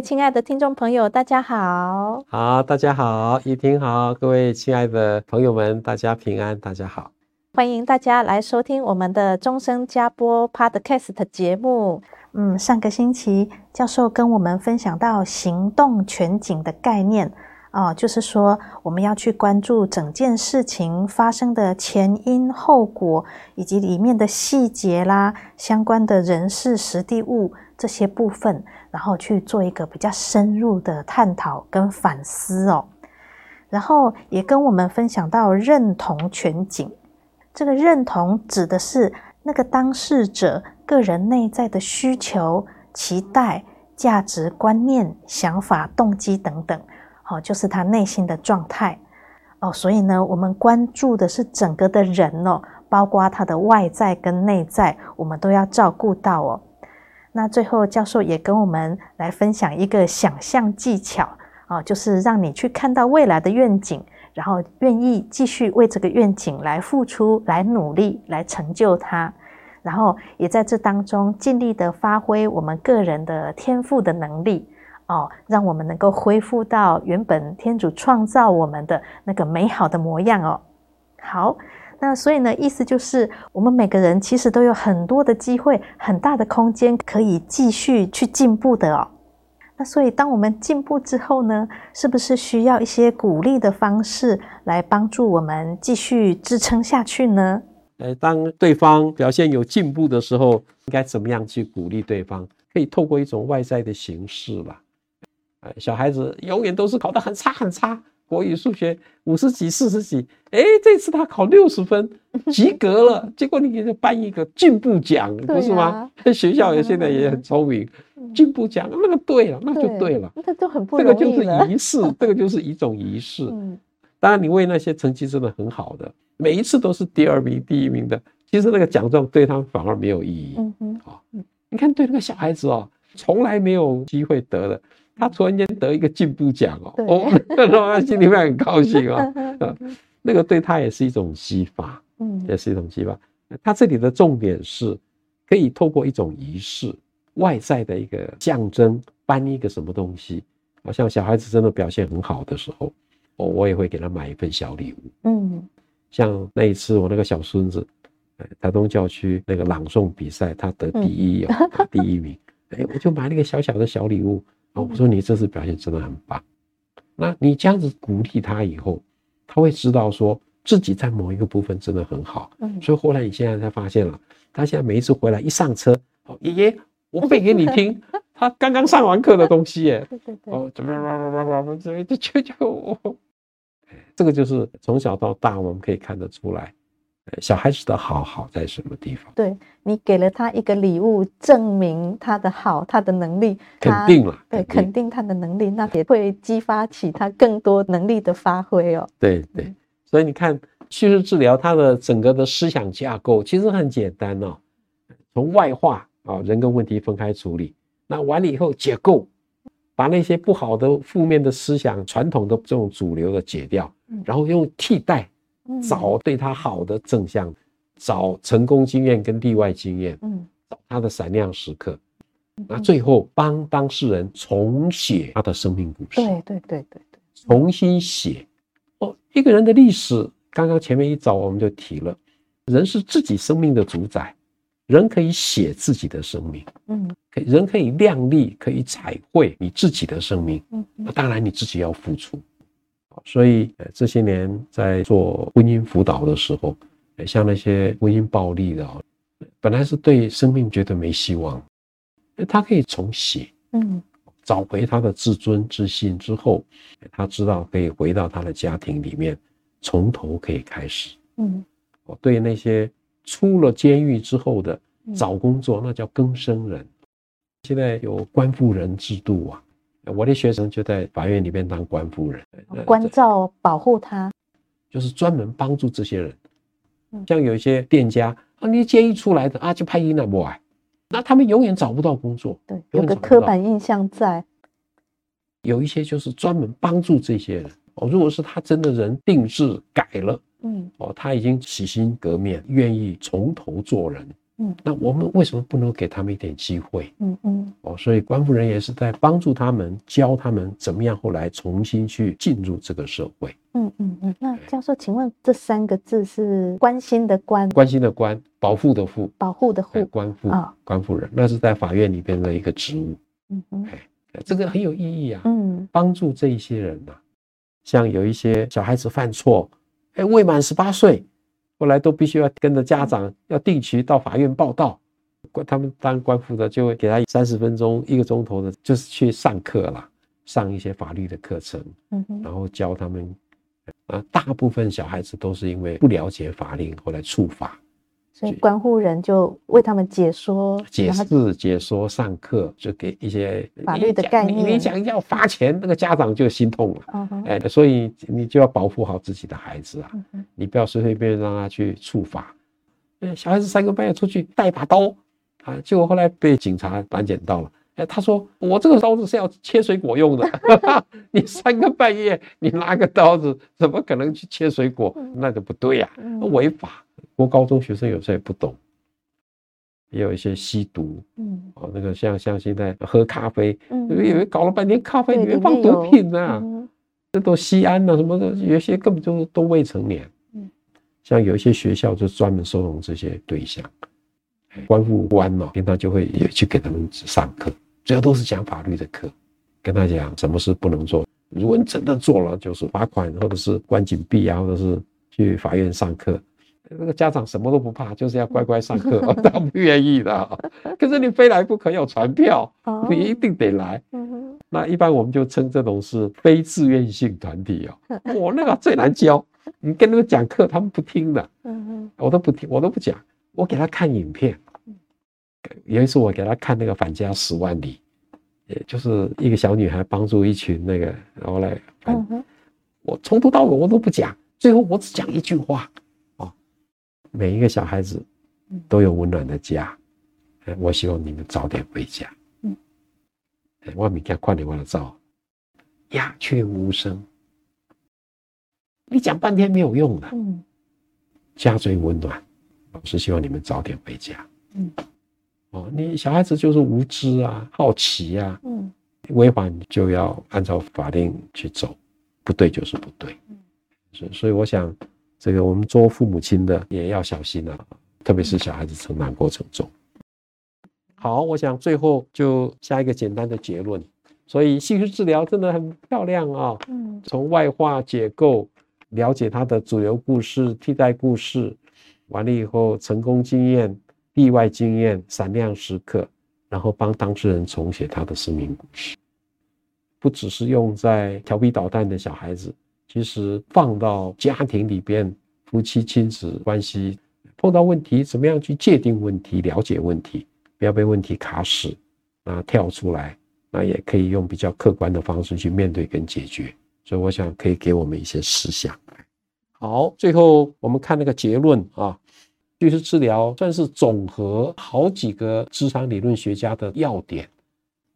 亲爱的听众朋友，大家好！好，大家好，怡婷好，各位亲爱的朋友们，大家平安，大家好，欢迎大家来收听我们的终身加播 Podcast 节目。嗯，上个星期教授跟我们分享到行动全景的概念哦，就是说我们要去关注整件事情发生的前因后果，以及里面的细节啦，相关的人事、实地、物这些部分。然后去做一个比较深入的探讨跟反思哦，然后也跟我们分享到认同全景。这个认同指的是那个当事者个人内在的需求、期待、价值观念、想法、动机等等，哦，就是他内心的状态哦。所以呢，我们关注的是整个的人哦，包括他的外在跟内在，我们都要照顾到哦。那最后，教授也跟我们来分享一个想象技巧啊，就是让你去看到未来的愿景，然后愿意继续为这个愿景来付出、来努力、来成就它，然后也在这当中尽力的发挥我们个人的天赋的能力哦，让我们能够恢复到原本天主创造我们的那个美好的模样哦。好。那所以呢，意思就是我们每个人其实都有很多的机会，很大的空间可以继续去进步的哦。那所以当我们进步之后呢，是不是需要一些鼓励的方式来帮助我们继续支撑下去呢？呃，当对方表现有进步的时候，应该怎么样去鼓励对方？可以透过一种外在的形式吧。呃，小孩子永远都是考得很差很差。国语、数学五十几、四十几，哎，这次他考六十分，及格了。结果你给他颁一个进步奖，不是吗？在学校也现在也很聪明，进步奖那个对了，那就对了。那就很不这个就是仪式，这个就是一种仪式。当然，你为那些成绩真的很好的，每一次都是第二名、第一名的，其实那个奖状对他们反而没有意义。嗯嗯，好，你看对那个小孩子哦，从来没有机会得的。他突然间得一个进步奖哦，哦，那他心里面很高兴哦。那个对他也是一种激发，嗯，也是一种激发。他这里的重点是，可以透过一种仪式，外在的一个象征，颁一个什么东西。好像小孩子真的表现很好的时候，我，我也会给他买一份小礼物。嗯，像那一次我那个小孙子，台东教区那个朗诵比赛，他得第一哦，第一名。哎，我就买了一个小小的小礼物。我说你这次表现真的很棒，那你这样子鼓励他以后，他会知道说自己在某一个部分真的很好。嗯，所以后来你现在才发现了，他现在每一次回来一上车，哦，爷爷，我背给你听，他刚刚上完课的东西，耶。对对对，哦，怎么怎么怎么怎么怎么，就求求我，这个就是从小到大我们可以看得出来。小孩子的好好在什么地方？对，你给了他一个礼物，证明他的好，他的能力，肯定了，对，肯定他的能力，那也会激发起他更多能力的发挥哦。对对，所以你看，叙事治疗它的整个的思想架构其实很简单哦，从外化啊，人跟问题分开处理，那完了以后解构，把那些不好的、负面的思想、传统的这种主流的解掉，然后用替代。找对他好的正向，找成功经验跟例外经验，嗯，找他的闪亮时刻，那最后帮当事人重写他的生命故事。对对对对对，重新写。哦，一个人的历史，刚刚前面一早我们就提了，人是自己生命的主宰，人可以写自己的生命，嗯，可人可以亮丽，可以彩绘你自己的生命，嗯，那当然你自己要付出。所以，这些年在做婚姻辅导的时候，像那些婚姻暴力的哦，本来是对生命觉得没希望，他可以重写，嗯，找回他的自尊自信之后，他知道可以回到他的家庭里面，从头可以开始，嗯，我对那些出了监狱之后的找工作，那叫更生人，现在有关妇人制度啊。我的学生就在法院里面当官夫人，关照保护他，就是专门帮助这些人。像有一些店家啊，你监狱出来的啊，就派伊那不来，那他们永远找不到工作。对，有个刻板印象在。有一些就是专门帮助这些人哦。如果是他真的人定制改了，嗯，哦，他已经洗心革面，愿意从头做人。嗯，那我们为什么不能给他们一点机会？嗯嗯，哦，所以官夫人也是在帮助他们，教他们怎么样后来重新去进入这个社会。嗯嗯嗯。那教授，请问这三个字是关心的关？关心的关，保护的护，保护的护，官夫啊，官夫人，那是在法院里边的一个职务。嗯嗯，哎，这个很有意义啊。嗯，帮助这一些人呐，像有一些小孩子犯错，哎，未满十八岁。后来都必须要跟着家长，要定期到法院报到。他们当官府的就会给他三十分钟、一个钟头的，就是去上课啦，上一些法律的课程，然后教他们。啊，大部分小孩子都是因为不了解法令，后来触法。所以关护人就为他们解说、解释、解说、上课，就给一些法律的概念。你讲要罚钱，那个家长就心痛了。哎，所以你就要保护好自己的孩子啊，你不要随随便便让他去触法。嗯，小孩子三更半夜出去带把刀啊，结果后来被警察拦截到了。哎，他说我这个刀子是要切水果用的，你三更半夜你拿个刀子，怎么可能去切水果？那就不对呀，违法。不过高中学生有时候也不懂，也有一些吸毒，嗯，哦，那个像像现在喝咖啡，嗯，以为。搞了半天咖啡里面放毒品呢，啊，嗯，这都西安了什么的，有些根本就都未成年，嗯，像有一些学校就专门收容这些对象，关护官嘛，平常就会也去给他们上课，主要都是讲法律的课，跟他讲什么事不能做，如果你真的做了，就是罚款或者是关禁闭啊，或者是去法院上课。那个家长什么都不怕，就是要乖乖上课，他不愿意的。可是你非来不可，有传票，你一定得来。那一般我们就称这种是非自愿性团体哦。我那个最难教，你跟他们讲课，他们不听的。我都不听，我都不讲。我给他看影片。有一次我给他看那个《返家十万里》，也就是一个小女孩帮助一群那个，然后来，我从头到尾我都不讲，最后我只讲一句话。每一个小孩子都有温暖的家，我希望你们早点回家。嗯，我明天快点完了照，鸦雀无声。你讲半天没有用的。嗯，家最温暖，老师希望你们早点回家。嗯，哦，你小孩子就是无知啊，好奇啊。嗯，违反就要按照法令去走，不对就是不对。嗯，所所以我想。这个我们做父母亲的也要小心啊，特别是小孩子成长过程中。好，我想最后就下一个简单的结论。所以叙事治疗真的很漂亮啊，嗯，从外化解构，了解他的主流故事、替代故事，完了以后成功经验、意外经验、闪亮时刻，然后帮当事人重写他的生命故事，不只是用在调皮捣蛋的小孩子。其实放到家庭里边，夫妻亲子关系碰到问题，怎么样去界定问题、了解问题，不要被问题卡死，那跳出来，那也可以用比较客观的方式去面对跟解决。所以我想可以给我们一些思想。好，最后我们看那个结论啊，叙事治疗算是总和好几个咨商理论学家的要点。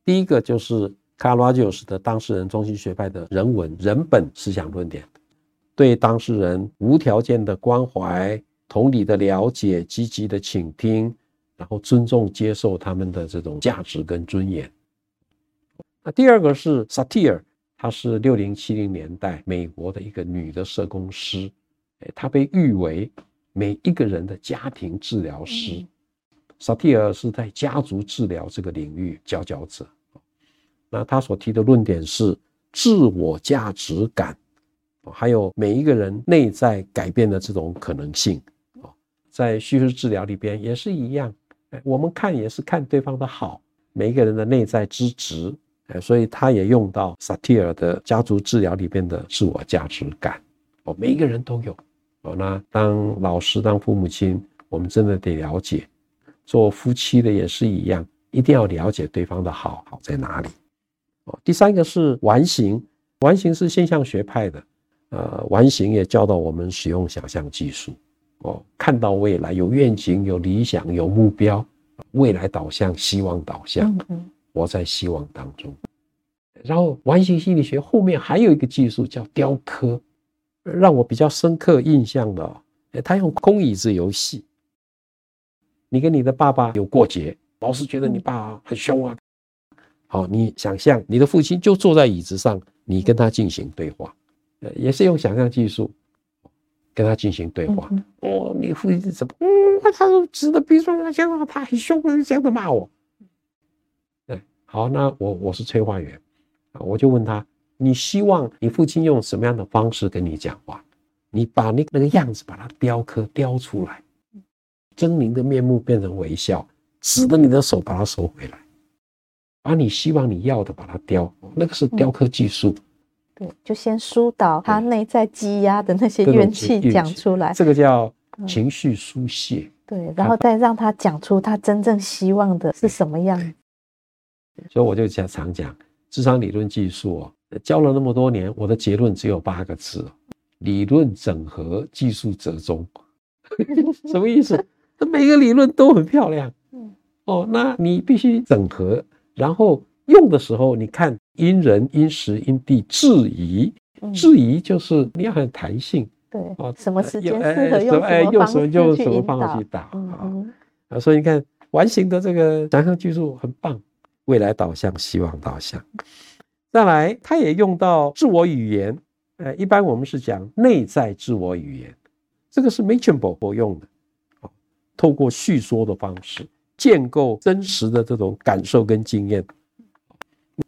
第一个就是。卡拉乔斯的当事人中心学派的人文人本思想论点，对当事人无条件的关怀、同理的了解、积极的倾听，然后尊重接受他们的这种价值跟尊严。那第二个是萨提尔，她是六零七零年代美国的一个女的社工师，她被誉为每一个人的家庭治疗师。萨提尔是在家族治疗这个领域佼佼者。那他所提的论点是自我价值感，还有每一个人内在改变的这种可能性，在叙事治疗里边也是一样，我们看也是看对方的好，每一个人的内在资质，所以他也用到萨提尔的家族治疗里边的自我价值感，哦，每一个人都有，哦，那当老师当父母亲，我们真的得了解，做夫妻的也是一样，一定要了解对方的好好在哪里，哦，第三个是完形，完形是现象学派的，呃，完形也教导我们使用想象技术。哦，看到未来，有愿景、有理想、有目标，未来导向、希望导向，活在希望当中。然后，完形心理学后面还有一个技术叫雕刻，让我比较深刻印象的，他用空椅子游戏。你跟你的爸爸有过节，老是觉得你爸很凶啊。好，你想象你的父亲就坐在椅子上，你跟他进行对话，呃也是用想象技术。跟他进行对话，嗯、哦，你父亲是怎么？嗯，他都指着鼻子，他讲他很凶，这样子骂我。对，好，那我我是催化员，我就问他，你希望你父亲用什么样的方式跟你讲话？你把那那个样子把它雕刻雕出来，狰狞的面目变成微笑，指着你的手把它收回来，把你希望你要的把它雕，那个是雕刻技术。对，就先疏导他内在积压的那些怨气讲出来，这个叫情绪疏泄。嗯。对，然后再让他讲出他真正希望的是什么样。所以我就常常讲，智商理论技术哦，教了那么多年，我的结论只有八个字：理论整合，技术折中。什么意思？每个理论都很漂亮。嗯哦，那你必须整合，然后。用的时候，你看因人因时因地制宜，制宜就是你要很弹性，对啊，什么时间适合用什么方式用什么方式去打啊，所以你看完形的这个想象技术很棒，未来导向、希望导向。再来，它也用到自我语言，呃，一般我们是讲内在自我语言，这个是 Machambeau 所用的，透过叙说的方式建构真实的这种感受跟经验。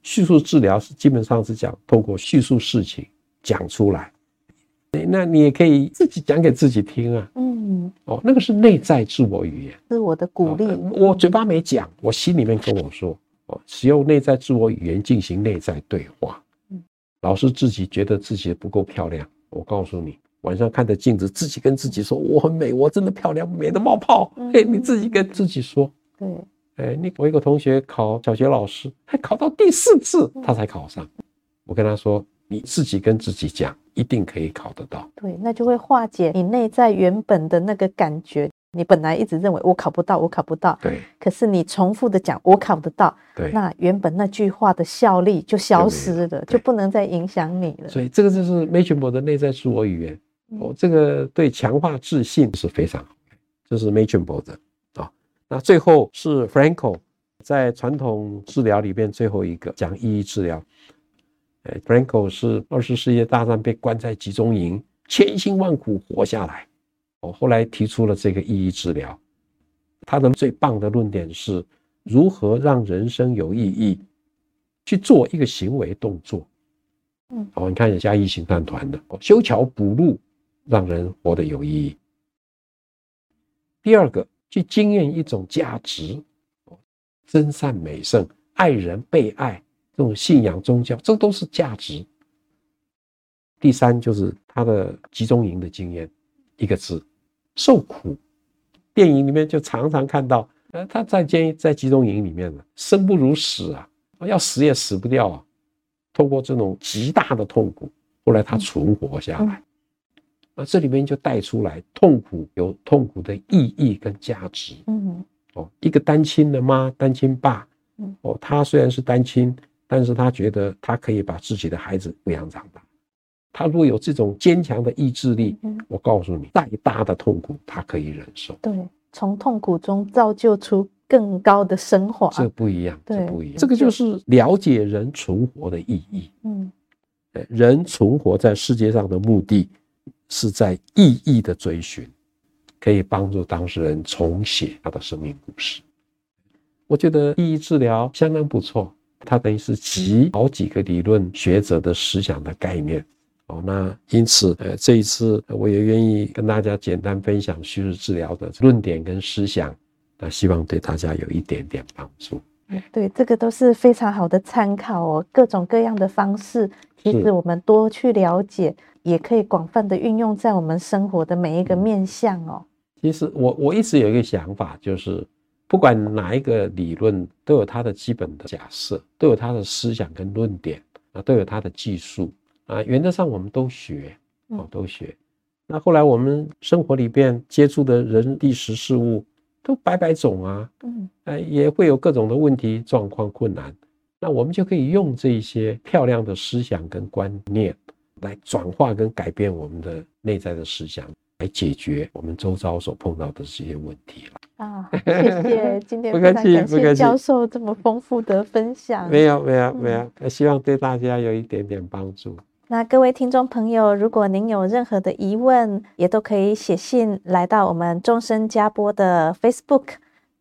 叙述治疗是基本上是讲透过叙述事情讲出来，那你也可以自己讲给自己听啊。嗯，哦，那个是内在自我语言，是我的鼓励。我嘴巴没讲，我心里面跟我说，哦，使用内在自我语言进行内在对话。嗯，老是自己觉得自己不够漂亮，我告诉你，晚上看着镜子，自己跟自己说我很美，我真的漂亮，美得冒泡。嘿，你自己跟自己说。对。哎，你我一个同学考小学老师，还考到第四次，他才考上。我跟他说，你自己跟自己讲，一定可以考得到。对，那就会化解你内在原本的那个感觉。你本来一直认为我考不到，我考不到。对。可是你重复的讲，我考得到。对。那原本那句话的效力就消失了，就不能再影响你了。所以这个就是 Machambeau 的内在自我语言。哦，这个对强化自信是非常好的。这是 Machambeau 的。那最后是 Franco 在传统治疗里边最后一个讲意义治疗。哎，Franco 是二次世界大战被关在集中营，千辛万苦活下来。我后来提出了这个意义治疗，他的最棒的论点是如何让人生有意义，去做一个行为动作。嗯，哦，你看有嘉义行善团的修桥补路，让人活得有意义。第二个。去经验一种价值，真善美圣，爱人被爱，这种信仰宗教，这都是价值。第三就是他的集中营的经验，一个字，受苦。电影里面就常常看到，呃，他在监狱在集中营里面呢，生不如死啊，要死也死不掉啊。通过这种极大的痛苦，后来他存活下来。那这里面就带出来，痛苦有痛苦的意义跟价值。嗯，哦，一个单亲的妈、单亲爸，哦，他虽然是单亲，但是他觉得他可以把自己的孩子抚养长大。他如果有这种坚强的意志力，我告诉你，再大的痛苦他可以忍受。对，从痛苦中造就出更高的升华。这不一样，这不一样。这个就是了解人存活的意义。嗯，人存活在世界上的目的。是在意义的追寻，可以帮助当事人重写他的生命故事。我觉得意义治疗相当不错，它等于是集好几个理论学者的思想的概念，哦，那因此，呃，这一次我也愿意跟大家简单分享叙事治疗的论点跟思想，那希望对大家有一点点帮助。对，这个都是非常好的参考哦，各种各样的方式，其实我们多去了解，也可以广泛的运用在我们生活的每一个面向哦。其实我我一直有一个想法，就是不管哪一个理论，都有它的基本的假设，都有它的思想跟论点啊，都有它的技术啊，原则上我们都学哦，都学。那后来我们生活里边接触的人、历史事物。都百百种啊，嗯，呃，也会有各种的问题、状况、困难，那我们就可以用这些漂亮的思想跟观念，来转化跟改变我们的内在的思想，来解决我们周遭所碰到的这些问题了。啊，谢谢，今天非常感谢教授这么丰富的分享。没有，没有，没有，希望对大家有一点点帮助。那各位听众朋友，如果您有任何的疑问，也都可以写信来到我们终身加播的 Facebook，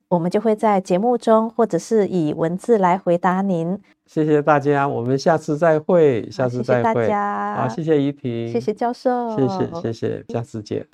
我们就会在节目中或者是以文字来回答您。谢谢大家，我们下次再会，下次再会。谢谢大家，好，谢谢怡婷，谢谢教授，谢谢谢谢，下次见。